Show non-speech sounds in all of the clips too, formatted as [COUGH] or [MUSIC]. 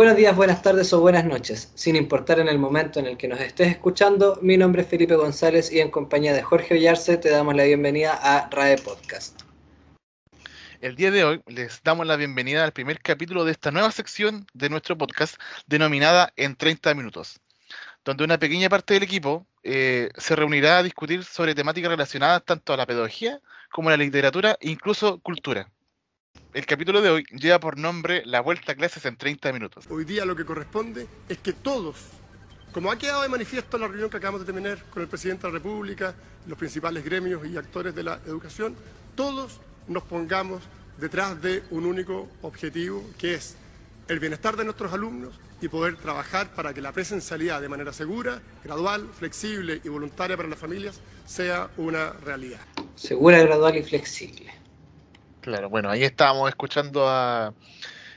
Buenos días, buenas tardes o buenas noches. Sin importar en el momento en el que nos estés escuchando, mi nombre es Felipe González y en compañía de Jorge Ollarse te damos la bienvenida a RAE Podcast. El día de hoy les damos la bienvenida al primer capítulo de esta nueva sección de nuestro podcast denominada En 30 Minutos, donde una pequeña parte del equipo eh, se reunirá a discutir sobre temáticas relacionadas tanto a la pedagogía como a la literatura e incluso cultura. El capítulo de hoy lleva por nombre La vuelta a clases en 30 minutos. Hoy día lo que corresponde es que todos, como ha quedado de manifiesto en la reunión que acabamos de tener con el presidente de la República, los principales gremios y actores de la educación, todos nos pongamos detrás de un único objetivo, que es el bienestar de nuestros alumnos y poder trabajar para que la presencialidad de manera segura, gradual, flexible y voluntaria para las familias sea una realidad. Segura, gradual y flexible. Claro, bueno, ahí estábamos escuchando a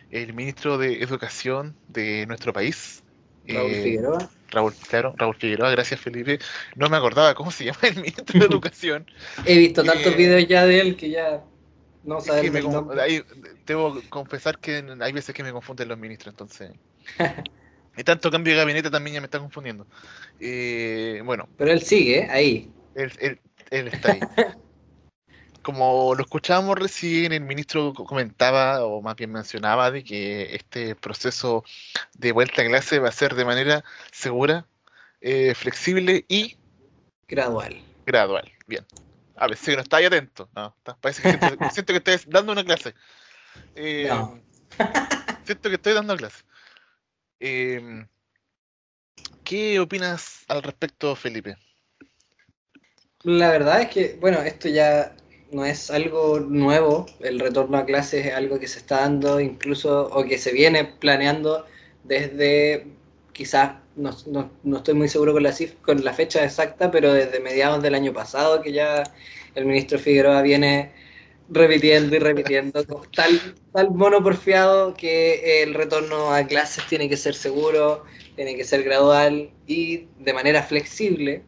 el ministro de Educación de nuestro país. Raúl eh, Figueroa. Raúl, claro, Raúl Figueroa, gracias Felipe. No me acordaba cómo se [LAUGHS] llama el ministro de [LAUGHS] Educación. He visto tantos Eh, videos ya de él que ya no sabes que me ahí, debo confesar que hay veces que me confunden los ministros, entonces. [LAUGHS] Y tanto cambio de gabinete también ya me está confundiendo. Eh, bueno, Pero él sigue ¿eh? ahí. él, él- él está ahí. Como lo escuchábamos recién, el ministro co- comentaba, o más bien mencionaba, de que este proceso de vuelta a clase va a ser de manera segura, eh, flexible y Gradual. gradual. Bien. A ver, si no está ahí atento. No, está- parece que siento, [LAUGHS] siento que estoy dando una clase. Eh, No. [LAUGHS] Siento que estoy dando clase. Eh, ¿qué opinas al respecto, Felipe? La verdad es que, bueno, esto ya no es algo nuevo, el retorno a clases es algo que se está dando incluso o que se viene planeando desde quizás, no, no- no estoy muy seguro con la, cif- con la fecha exacta, pero desde mediados del año pasado que ya el ministro Figueroa viene repitiendo y repitiendo [LAUGHS] con tal, tal mono porfiado que el retorno a clases tiene que ser seguro, tiene que ser gradual y de manera flexible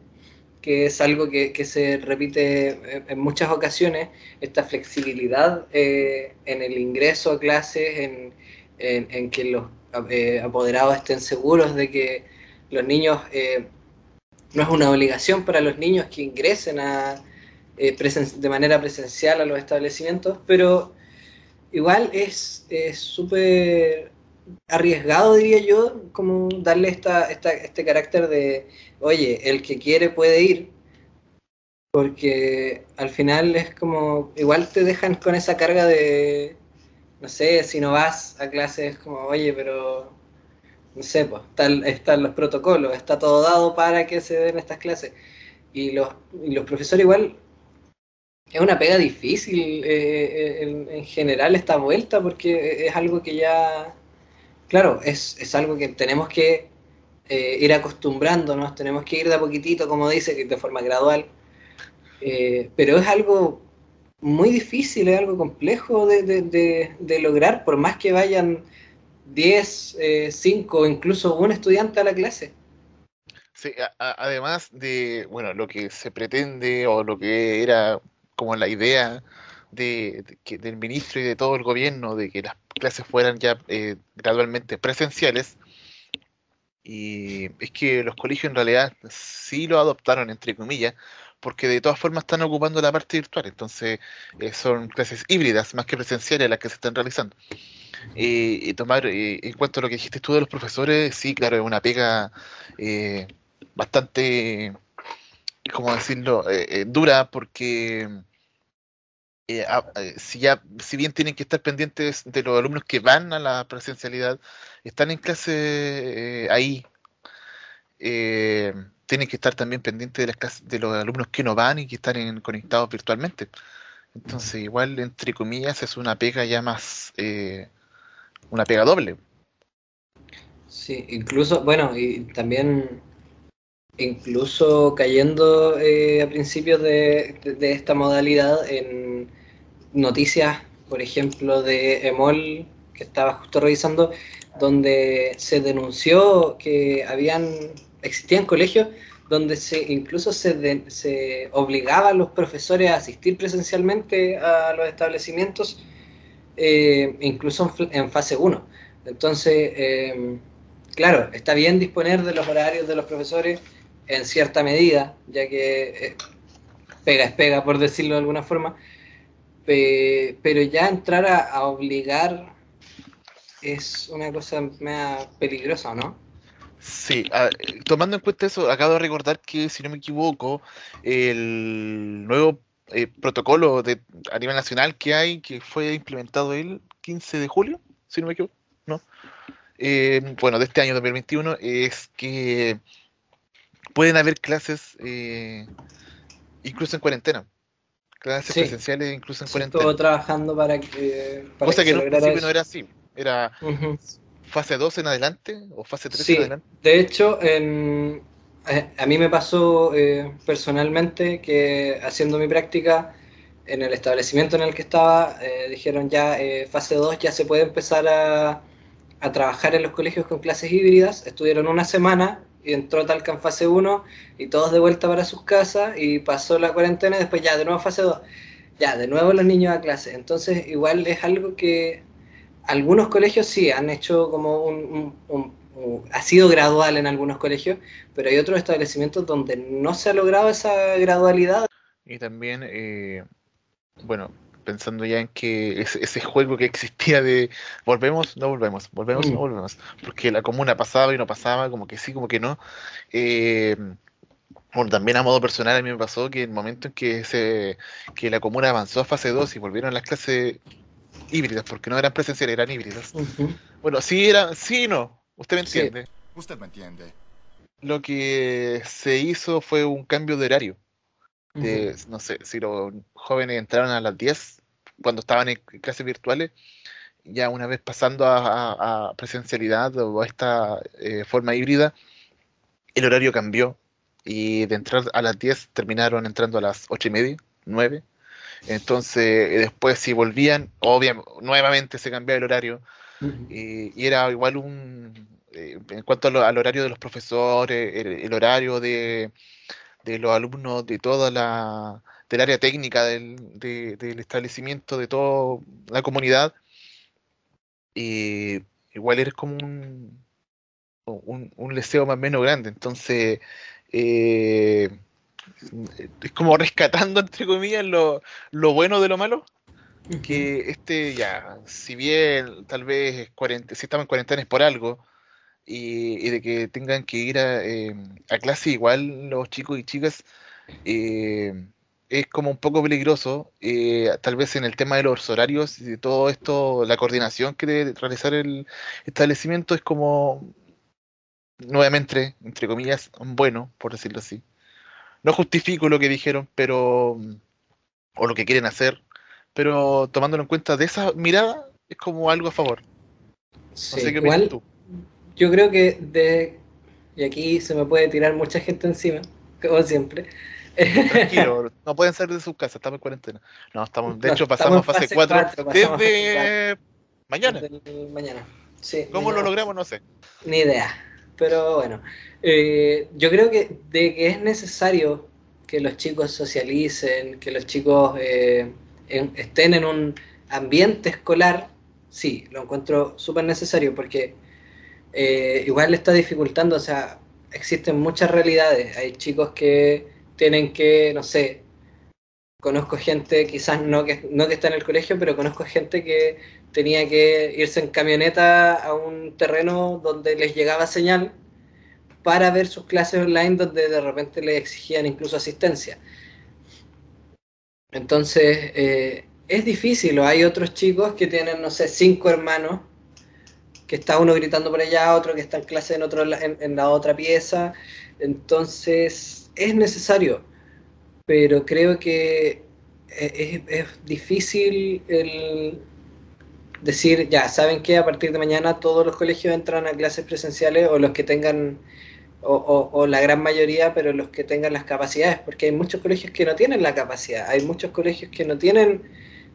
que es algo que, que se repite en- en muchas ocasiones, esta flexibilidad eh, en el ingreso a clases, en, en- que los eh, apoderados estén seguros de que los niños, eh, no es una obligación para los niños que ingresen a, eh, de manera presencial a los establecimientos, pero igual es súper arriesgado, diría yo, como darle esta, esta, este carácter de, oye, el que quiere puede ir, porque al final es como, igual te dejan con esa carga de, no sé, si no vas a clase es como, oye, pero, no sé, pues, están, están los protocolos, está todo dado para que se den estas clases. Y los, y los profesores igual, es una pega difícil eh, en, en general esta vuelta, porque es algo que ya, claro, es, es algo que tenemos que eh, ir acostumbrándonos, tenemos que ir de a poquitito, como dice, de forma gradual. Eh, pero es algo muy difícil, es algo complejo de, de- de- lograr, por más que vayan 10, 5 o incluso un estudiante a la clase. Sí, además de, bueno, lo que se pretende o lo que era como la idea de, de del ministro y de todo el gobierno de que las clases fueran ya eh, gradualmente presenciales, y es que los colegios en realidad sí lo adoptaron, entre comillas, porque de todas formas están ocupando la parte virtual, entonces eh, son clases híbridas más que presenciales las que se están realizando. Eh, y tomar eh, en cuanto a lo que dijiste tú de los profesores, sí, claro, es una pega eh, bastante, ¿cómo decirlo?, eh, eh, dura porque eh, a- eh, si ya, si bien tienen que estar pendientes de los alumnos que van a la presencialidad, están en clase eh, ahí, eh, tienen que estar también pendientes de las clases de los alumnos que no van y que están en- conectados virtualmente. Entonces, igual, entre comillas, es una pega ya más, eh, una pega doble. Sí, incluso, bueno, y también, incluso cayendo eh, a principios de, de- de esta modalidad en noticias, por ejemplo, de EMOL, que estaba justo revisando, donde se denunció que habían, existían colegios donde se incluso se, de- se obligaba a los profesores a asistir presencialmente a los establecimientos, eh, incluso en, en fase 1. Entonces, eh, claro, está bien disponer de los horarios de los profesores en cierta medida, ya que eh, pega es pega, por decirlo de alguna forma, pero ya entrar a, obligar es una cosa más peligrosa, ¿no? Sí, tomando en cuenta eso, acabo de recordar que, si no me equivoco, el nuevo eh, protocolo de, a nivel nacional que hay, que fue implementado el 15 de julio, si no me equivoco, ¿no? Eh, bueno, de este año 2021, es que pueden haber clases eh, incluso en cuarentena. Clases presenciales incluso en cuarentena. Estuvo trabajando para que. Para Cosa que, en un principio no era así. Era fase 2 en adelante o fase 3 en adelante. De hecho, en, eh, a mí me pasó eh, personalmente que haciendo mi práctica en el establecimiento en el que estaba, dijeron ya fase 2 ya se puede empezar a, a trabajar en los colegios con clases híbridas. Estuvieron una semana y entró Talca en fase 1 y todos de vuelta para sus casas y pasó la cuarentena y después ya de nuevo fase 2. Ya, de nuevo los niños a clase. Entonces igual es algo que algunos colegios sí han hecho como un, ha sido gradual en algunos colegios, pero hay otros establecimientos donde no se ha logrado esa gradualidad. Y también, eh, bueno, pensando ya en que ese, juego que existía de volvemos, no volvemos, volvemos, no mm. volvemos, porque la comuna pasaba y no pasaba, como que sí, como que no. Eh, bueno, también a modo personal a mí me pasó que en el momento en que, se, que la comuna avanzó a fase 2 y volvieron las clases híbridas, porque no eran presenciales, eran híbridas. Bueno, sí era, sí no, usted me entiende. Usted me entiende. Lo que se hizo fue un cambio de horario no sé, si los jóvenes entraron a las 10 cuando estaban en clases virtuales, ya una vez pasando a, presencialidad o a esta eh, forma híbrida, el horario cambió. Y de entrar a las 10 terminaron entrando a las 8 y media, 9. Entonces, después si volvían, obviamente, nuevamente se cambiaba el horario. Y, era igual un, eh, en cuanto al horario de los profesores, el horario de, de los alumnos de toda la del área técnica del, del establecimiento, de toda la comunidad, y igual eres como un, un, un deseo más o menos grande. Entonces, eh, es como rescatando, [LAUGHS] entre comillas, lo, lo bueno de lo malo. Que este ya, si bien tal vez si estamos en cuarentena es por algo, y, de que tengan que ir a, eh, a, clase igual los chicos y chicas eh, es como un poco peligroso, eh, tal vez en el tema de los horarios y de todo esto, la coordinación que debe realizar el establecimiento es como, nuevamente, entre comillas, bueno, por decirlo así. No justifico lo que dijeron, pero, o lo que quieren hacer, pero tomándolo en cuenta de esa mirada, es como algo a favor. No sé qué igual, tú yo creo que de. Y aquí se me puede tirar mucha gente encima, como siempre. Tranquilo, [LAUGHS] no pueden salir de sus casas, estamos en cuarentena. No, estamos, de hecho pasamos a fase 4 desde mañana. mañana. Sí, ¿Cómo lo logramos? No sé. Ni idea. Pero bueno, eh, yo creo que de que es necesario que los chicos socialicen, que los chicos eh, estén en un ambiente escolar, sí, lo encuentro súper necesario porque eh, igual le está dificultando, o sea, existen muchas realidades. Hay chicos que tienen que, no sé, conozco gente, quizás no que, no que está en el colegio, pero conozco gente que tenía que irse en camioneta a un terreno donde les llegaba señal para ver sus clases online donde de repente les exigían incluso asistencia. Entonces, eh, es difícil, o hay otros chicos que tienen, no sé, cinco hermanos que está uno gritando por allá, otro que está en clase en, otro, en, la otra pieza. Entonces, es necesario, pero creo que es, es difícil el decir, ya, ¿saben que A partir de mañana todos los colegios entran a clases presenciales o los que tengan, o, o, la gran mayoría, pero los que tengan las capacidades, porque hay muchos colegios que no tienen la capacidad, hay muchos colegios que no tienen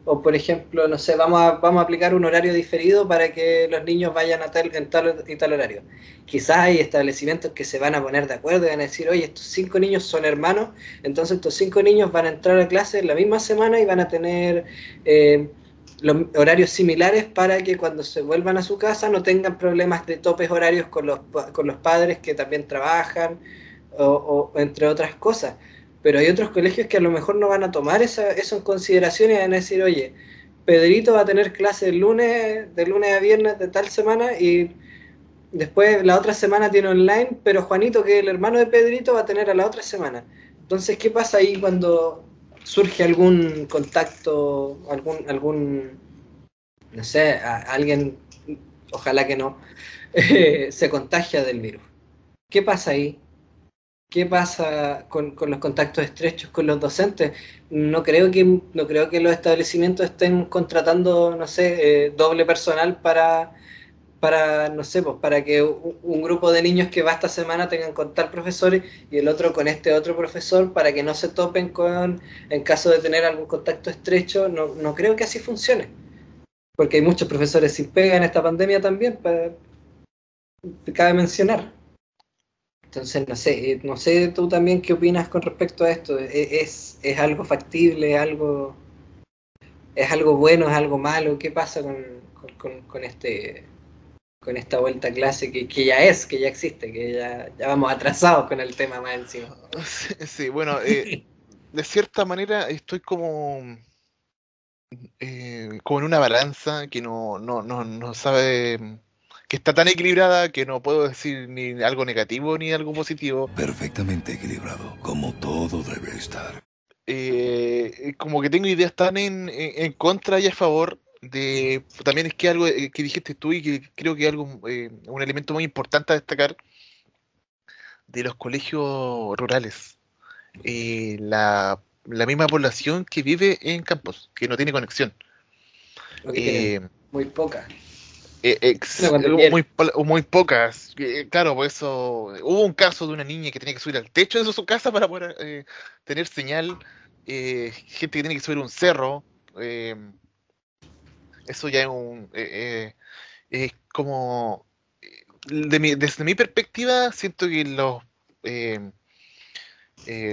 o por ejemplo, no sé, vamos a, vamos a aplicar un horario diferido para que los niños vayan a tal, en tal y tal horario. Quizás hay establecimientos que se van a poner de acuerdo y van a decir, oye, estos cinco niños son hermanos, entonces estos cinco niños van a entrar a clase en la misma semana y van a tener eh, los horarios similares para que cuando se vuelvan a su casa no tengan problemas de topes horarios con los, con los padres que también trabajan o, entre otras cosas. Pero hay otros colegios que a lo mejor no van a tomar esa, eso en consideración y van a decir, oye, Pedrito va a tener clase el lunes, de lunes a viernes de tal semana y después la otra semana tiene online, pero Juanito, que es el hermano de Pedrito, va a tener a la otra semana. Entonces, ¿qué pasa ahí cuando surge algún contacto, algún, algún no sé, alguien, ojalá que no, [LAUGHS] se contagia del virus? ¿Qué pasa ahí? ¿Qué pasa con, los contactos estrechos con los docentes? No creo que, no creo que los establecimientos estén contratando, no sé, eh, doble personal para, para, no sé, pues para que un, grupo de niños que va esta semana tengan con tal profesor y el otro con este otro profesor para que no se topen con, en caso de tener algún contacto estrecho. No, no creo que así funcione. Porque hay muchos profesores sin pega en esta pandemia también, cabe mencionar. Entonces, no sé, eh, no sé tú también qué opinas con respecto a esto. ¿E-, ¿Es, es algo factible? ¿Es algo, ¿Es algo bueno? ¿Es algo malo? ¿Qué pasa con, con, este con esta vuelta a clase que, que, ya es, que ya existe, que ya, ya vamos atrasados con el tema más encima? [LAUGHS] Sí, bueno, eh, [LAUGHS] de cierta manera estoy como, eh, como en una balanza que no, no, no, no sabe que está tan equilibrada que no puedo decir ni algo negativo ni algo positivo. Perfectamente equilibrado, como todo debe estar. Eh, como que tengo ideas tan en, en, contra y a favor de... También es que algo eh, que dijiste tú y que creo que es algo, eh, un elemento muy importante a destacar de los colegios rurales. la, la misma población que vive en campos, que no tiene conexión. muy poca. Eh, muy, muy pocas. claro, por eso hubo un caso de una niña que tenía que subir al techo de su casa para poder eh, tener señal. Eh, gente que tiene que subir un cerro. eso ya es un. es como. desde mi perspectiva, siento que los.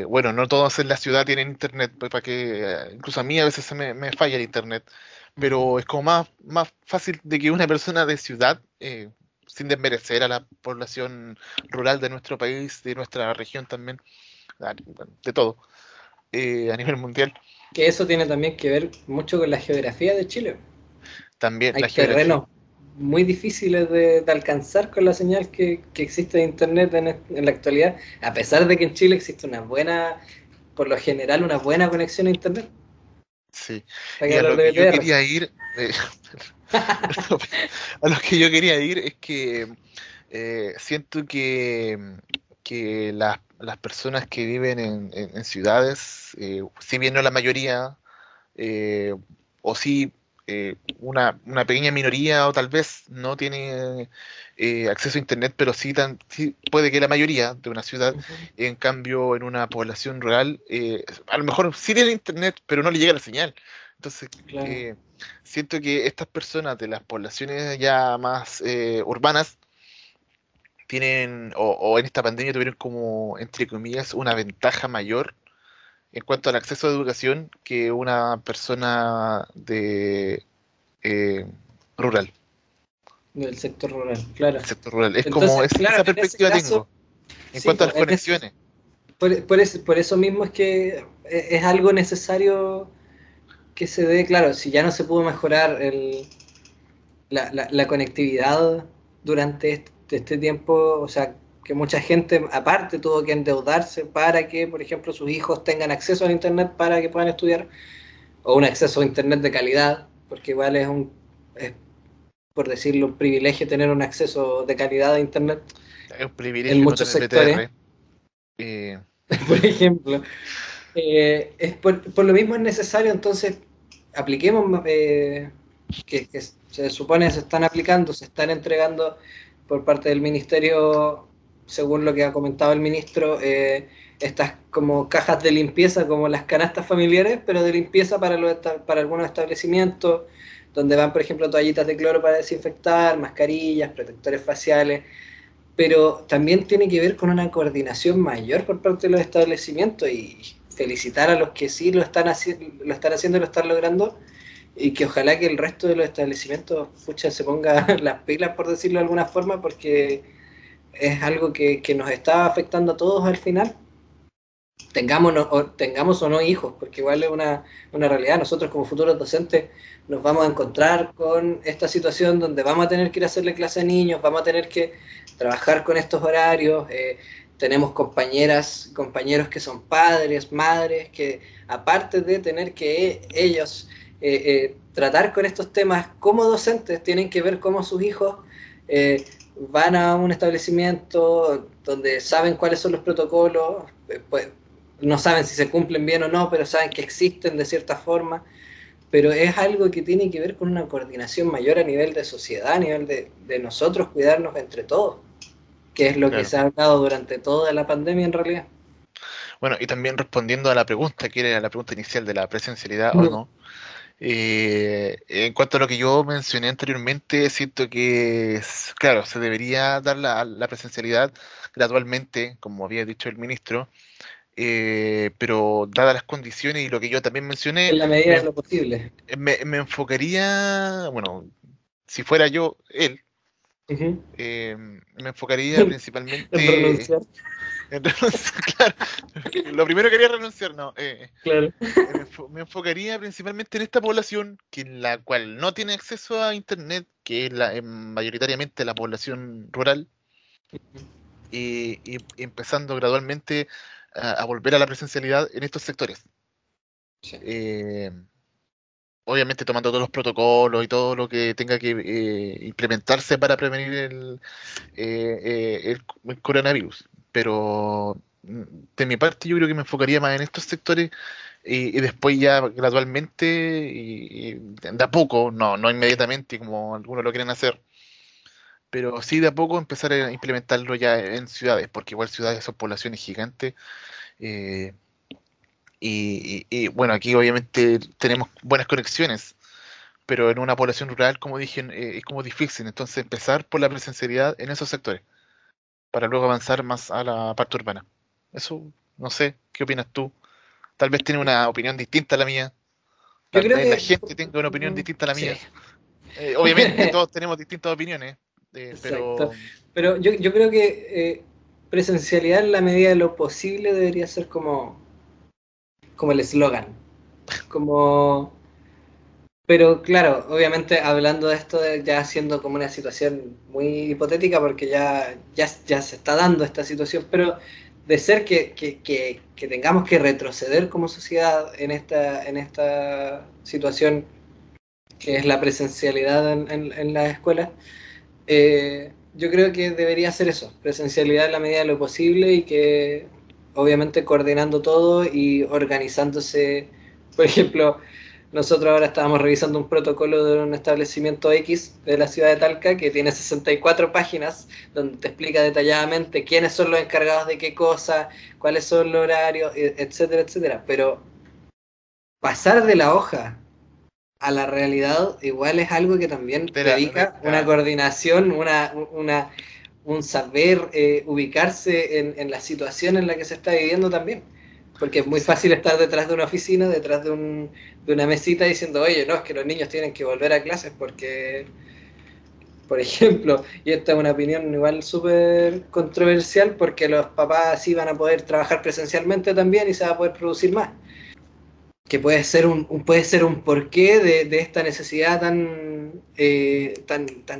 bueno, no todos en la ciudad tienen internet, pues, para que incluso a mí a veces se me, me falla el internet pero es como más, más fácil de que una persona de ciudad, eh, sin desmerecer a la población rural de nuestro país, de nuestra región también, de todo, eh, a nivel mundial. Que eso tiene también que ver mucho con la geografía de Chile. También Hay terrenos muy difíciles de, alcanzar con la señal que, existe de Internet en, en, la actualidad, a pesar de que en Chile existe una buena, por lo general, una buena conexión a Internet. Sí. Y a lo que yo quería ir, eh, [LAUGHS] a lo que yo quería ir es que eh, siento que, que las, las, personas que viven en, en, ciudades, eh, si bien no la mayoría, o si eh, una, una, pequeña minoría o tal vez no tiene eh, acceso a Internet, pero sí, tan, puede que la mayoría de una ciudad, en cambio en una población rural, eh, a lo mejor sí tiene Internet, pero no le llega la señal. Entonces, siento que estas personas de las poblaciones ya más urbanas tienen, o, o en esta pandemia tuvieron como, entre comillas, una ventaja mayor en cuanto al acceso a educación que una persona de eh, rural. Del sector rural, claro. sector rural. Es como esa perspectiva tengo. En cuanto a las conexiones. por, eso, mismo es que es algo necesario que se dé, claro, si ya no se pudo mejorar el, la, conectividad durante este, este tiempo, o sea, que mucha gente aparte tuvo que endeudarse para que, por ejemplo, sus hijos tengan acceso a Internet para que puedan estudiar, o un acceso a Internet de calidad, porque igual es un, por decirlo, un privilegio tener un acceso de calidad a Internet. Es un privilegio en muchos sectores. Eh. [LAUGHS] por ejemplo. Eh, es por, lo mismo es necesario, entonces, apliquemos eh, que, que se supone se están aplicando, se están entregando por parte del Ministerio según lo que ha comentado el ministro, eh, estas como cajas de limpieza, como las canastas familiares, pero de limpieza para, los, para algunos establecimientos, donde van, por ejemplo, toallitas de cloro para desinfectar, mascarillas, protectores faciales, pero también tiene que ver con una coordinación mayor por parte de los establecimientos y felicitar a los que sí lo están, haciendo, lo están haciendo y lo están logrando, y que ojalá que el resto de los establecimientos pucha, se ponga [LAUGHS] las pilas, por decirlo de alguna forma, porque es algo que, que nos está afectando a todos al final. Tengamos o, tengamos o no hijos, porque igual es una, una realidad. Nosotros como futuros docentes nos vamos a encontrar con esta situación donde vamos a tener que ir a hacerle clase a niños, vamos a tener que trabajar con estos horarios. Eh, tenemos compañeras, compañeros que son padres, madres, que aparte de tener que ellos eh, eh, tratar con estos temas como docentes, tienen que ver cómo sus hijos van a un establecimiento donde saben cuáles son los protocolos, pues, no saben si se cumplen bien o no, pero saben que existen de cierta forma. Pero es algo que tiene que ver con una coordinación mayor a nivel de sociedad, a nivel de, de nosotros cuidarnos entre todos, que es lo que se ha hablado durante toda la pandemia en realidad. Bueno, y también respondiendo a la pregunta, que era la pregunta inicial de la presencialidad o no, eh, en cuanto a lo que yo mencioné anteriormente, siento que, claro, se debería dar la, la presencialidad gradualmente, como había dicho el ministro, eh, pero dadas las condiciones y lo que yo también mencioné, en la medida de lo posible. Me, me, enfocaría, bueno, si fuera yo, él, uh -huh. eh, me enfocaría [LAUGHS] principalmente en renunciar. [LAUGHS] claro, lo primero quería renunciar, no. Eh, claro. me, enfocaría principalmente en esta población, que en la cual no tiene acceso a internet, que es la, mayoritariamente la población rural, y, y, empezando gradualmente a, a, volver a la presencialidad en estos sectores. Sí. Eh, obviamente tomando todos los protocolos y todo lo que tenga que eh, implementarse para prevenir el, eh, el, el coronavirus pero mm, de mi parte yo creo que me enfocaría más en estos sectores y, y después ya gradualmente y, de a poco, no, no inmediatamente como algunos lo quieren hacer, pero sí de a poco empezar a implementarlo ya en ciudades, porque igual ciudades son poblaciones gigantes. Eh, y, y, bueno, aquí obviamente tenemos buenas conexiones, pero en una población rural, como dije, eh, es como difícil. Entonces, empezar por la presencialidad en esos sectores para luego avanzar más a la parte urbana. Eso, no sé, ¿qué opinas tú? Tal vez tiene una opinión distinta a la mía. Tal Yo creo vez que... la gente tenga una opinión distinta a la mía. Sí. Eh, obviamente [LAUGHS] todos tenemos distintas opiniones, eh, pero... Pero yo, yo creo que eh, presencialidad en la medida de lo posible debería ser como, como el eslogan. [LAUGHS] Como pero claro, obviamente hablando de esto ya siendo como una situación muy hipotética porque ya, ya, ya se está dando esta situación, pero de ser que, que, que, tengamos que retroceder como sociedad en esta, en esta situación que es la presencialidad en, en, en eh, yo creo que debería ser eso, presencialidad en la medida de lo posible y que obviamente coordinando todo y organizándose, por ejemplo, nosotros ahora estábamos revisando un protocolo de un establecimiento X de la ciudad de Talca que tiene 64 páginas donde te explica detalladamente quiénes son los encargados de qué cosa, cuáles son los horarios, etcétera, etcétera. Pero pasar de la hoja a la realidad igual es algo que también dedica una coordinación, una, una, un saber eh, ubicarse en, en la situación en la que se está viviendo también. Porque es muy fácil estar detrás de una oficina, detrás de, un, de una mesita diciendo, oye, no, es que los niños tienen que volver a clases porque, por ejemplo, y esta es una opinión igual súper controversial, porque los papás sí van a poder trabajar presencialmente también y se va a poder producir más. Que puede ser un, puede ser un porqué de, de esta necesidad tan, eh, tan, tan,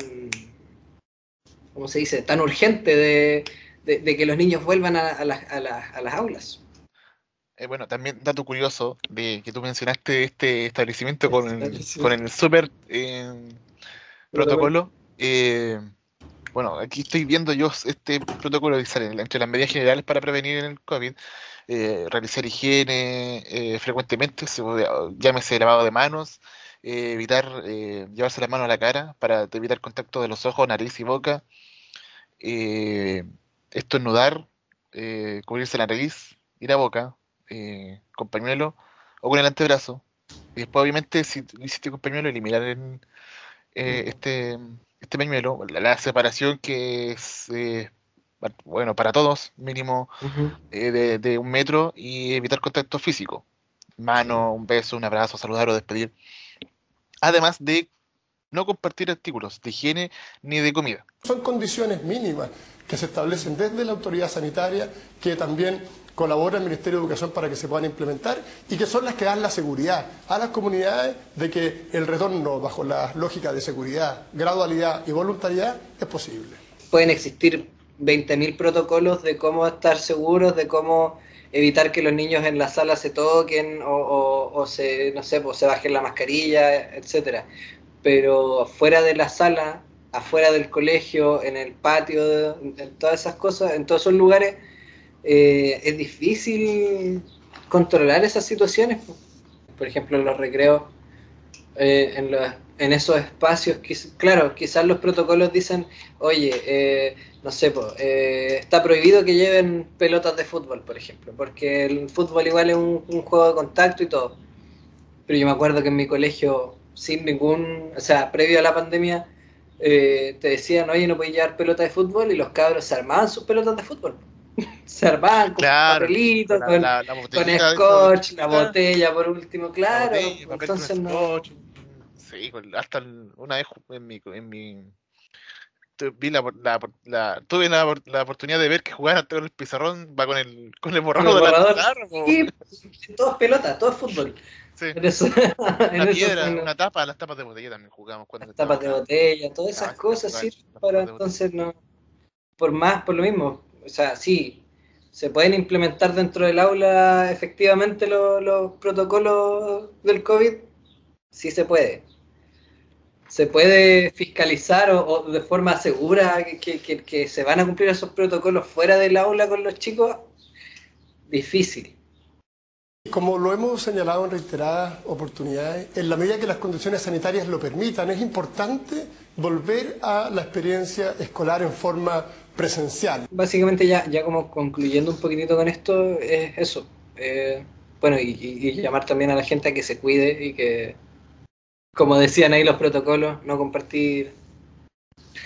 ¿cómo se dice?, tan urgente de, de, de que los niños vuelvan a, a, las, a, las, a las aulas. Eh, bueno, también dato curioso de que tú mencionaste este establecimiento con, el, con el super eh, protocolo. Eh, bueno, aquí estoy viendo yo este protocolo que sale entre las medidas generales para prevenir el COVID. Realizar higiene frecuentemente, llámese lavado de manos, evitar llevarse la mano a la cara para evitar contacto de los ojos, nariz y boca, estornudar, cubrirse la nariz y la boca, eh, con pañuelo o con el antebrazo. Y después, obviamente, si lo hiciste con pañuelo, eliminar el, eh, este, este pañuelo, la, la, separación que es, eh, bueno, para todos, mínimo uh -huh. de, de, un metro y evitar contacto físico. Mano, un beso, un abrazo, saludar o despedir. Además de no compartir artículos de higiene ni de comida. Son condiciones mínimas que se establecen desde la autoridad sanitaria, que también colabora el Ministerio de Educación para que se puedan implementar y que son las que dan la seguridad a las comunidades de que el retorno bajo la lógica de seguridad, gradualidad y voluntariedad es posible. Pueden existir 20.000 protocolos de cómo estar seguros, de cómo evitar que los niños en la sala se toquen o, se, no sé, pues se bajen la mascarilla, etcétera. Pero fuera de la sala, afuera del colegio, en el patio, en todas esas cosas, en todos esos lugares, eh, es difícil controlar esas situaciones. Por ejemplo, en los recreos, eh, en, los, en, esos espacios, claro, quizás los protocolos dicen, oye, eh, no sé, está prohibido que lleven pelotas de fútbol, por ejemplo, porque el fútbol igual es un, juego de contacto y todo. Pero yo me acuerdo que en mi colegio, sin ningún, o sea, previo a la pandemia, te decían, oye, no puedes llevar pelota de fútbol y los cabros se armaban sus pelotas de fútbol [LAUGHS] se armaban con papelitos, con, scotch, la botella por último, claro. entonces no. Sí, hasta una vez en mi, en mi vi la, la, la, tuve la, la, oportunidad de ver que jugaban con el pizarrón, va con el, con el borrador, de la pizarra. Sí, [LAUGHS] todo es pelota, todo es fútbol. Sí. Eso, [LAUGHS] una piedra, una tapa, las tapas de botella también jugamos. Cuando las tapas de botella, todas esas cosas, sí, para entonces no. Por más, por lo mismo, o sea, sí, se pueden implementar dentro del aula efectivamente los, protocolos del COVID, sí se puede. ¿Se puede fiscalizar o, de forma segura que, que, se van a cumplir esos protocolos fuera del aula con los chicos? Difícil. Como lo hemos señalado en reiteradas oportunidades, en la medida que las condiciones sanitarias lo permitan, es importante volver a la experiencia escolar en forma presencial. Básicamente ya, ya como concluyendo un poquitito con esto, es eso. Eh, bueno, y, llamar también a la gente a que se cuide y que, como decían ahí los protocolos, no compartir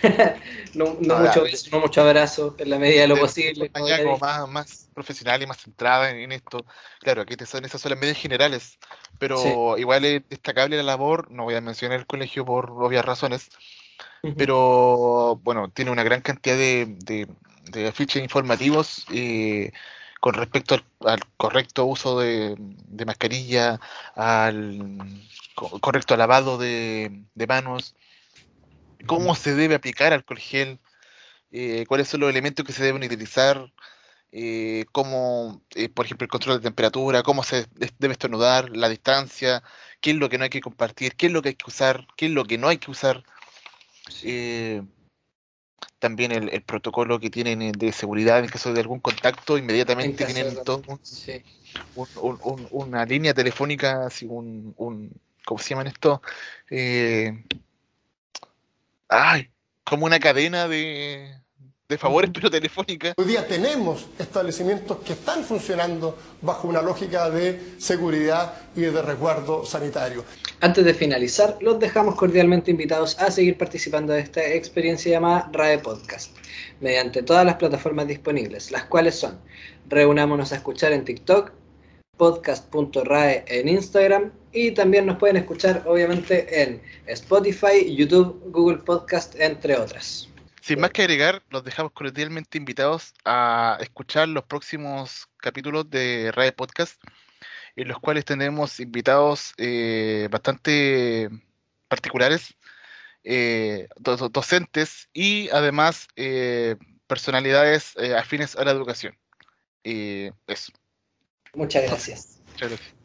[LAUGHS] no, mucho no mucho abrazo en la medida de lo posible. Como más, más profesional y más centrada en, esto. Claro, aquí te son, esas son las medidas generales, pero igual es destacable la labor, no voy a mencionar el colegio por obvias razones, pero bueno, tiene una gran cantidad de, de, afiches informativos eh, con respecto al, correcto uso de, mascarilla, al correcto lavado de, manos, cómo se debe aplicar alcohol gel, eh, cuáles son los elementos que se deben utilizar, eh, cómo, por ejemplo, el control de temperatura, cómo se debe estornudar, la distancia, qué es lo que no hay que compartir, qué es lo que hay que usar, qué es lo que no hay que usar. Eh, también el, protocolo que tienen eh, de seguridad en caso de algún contacto, inmediatamente tienen todo una línea telefónica, así un, un, ¿cómo se llaman esto? Eh, ay, como una cadena de, de favores, pero telefónica. Hoy día tenemos establecimientos que están funcionando bajo una lógica de seguridad y de resguardo sanitario. Antes de finalizar, los dejamos cordialmente invitados a seguir participando de esta experiencia llamada RAE Podcast, mediante todas las plataformas disponibles, las cuales son Reunámonos a escuchar en TikTok, podcast.rae en Instagram y también nos pueden escuchar obviamente en Spotify, YouTube, Google Podcast, entre otras. Sin más que agregar, los dejamos cordialmente invitados a escuchar los próximos capítulos de RAE Podcast en los cuales tenemos invitados eh, bastante particulares, eh, docentes y además eh, personalidades afines a la educación. eso. Muchas gracias. Muchas gracias.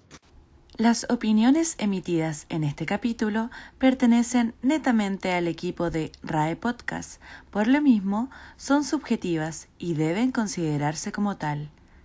Las opiniones emitidas en este capítulo pertenecen netamente al equipo de RAE Podcast, por lo mismo son subjetivas y deben considerarse como tal.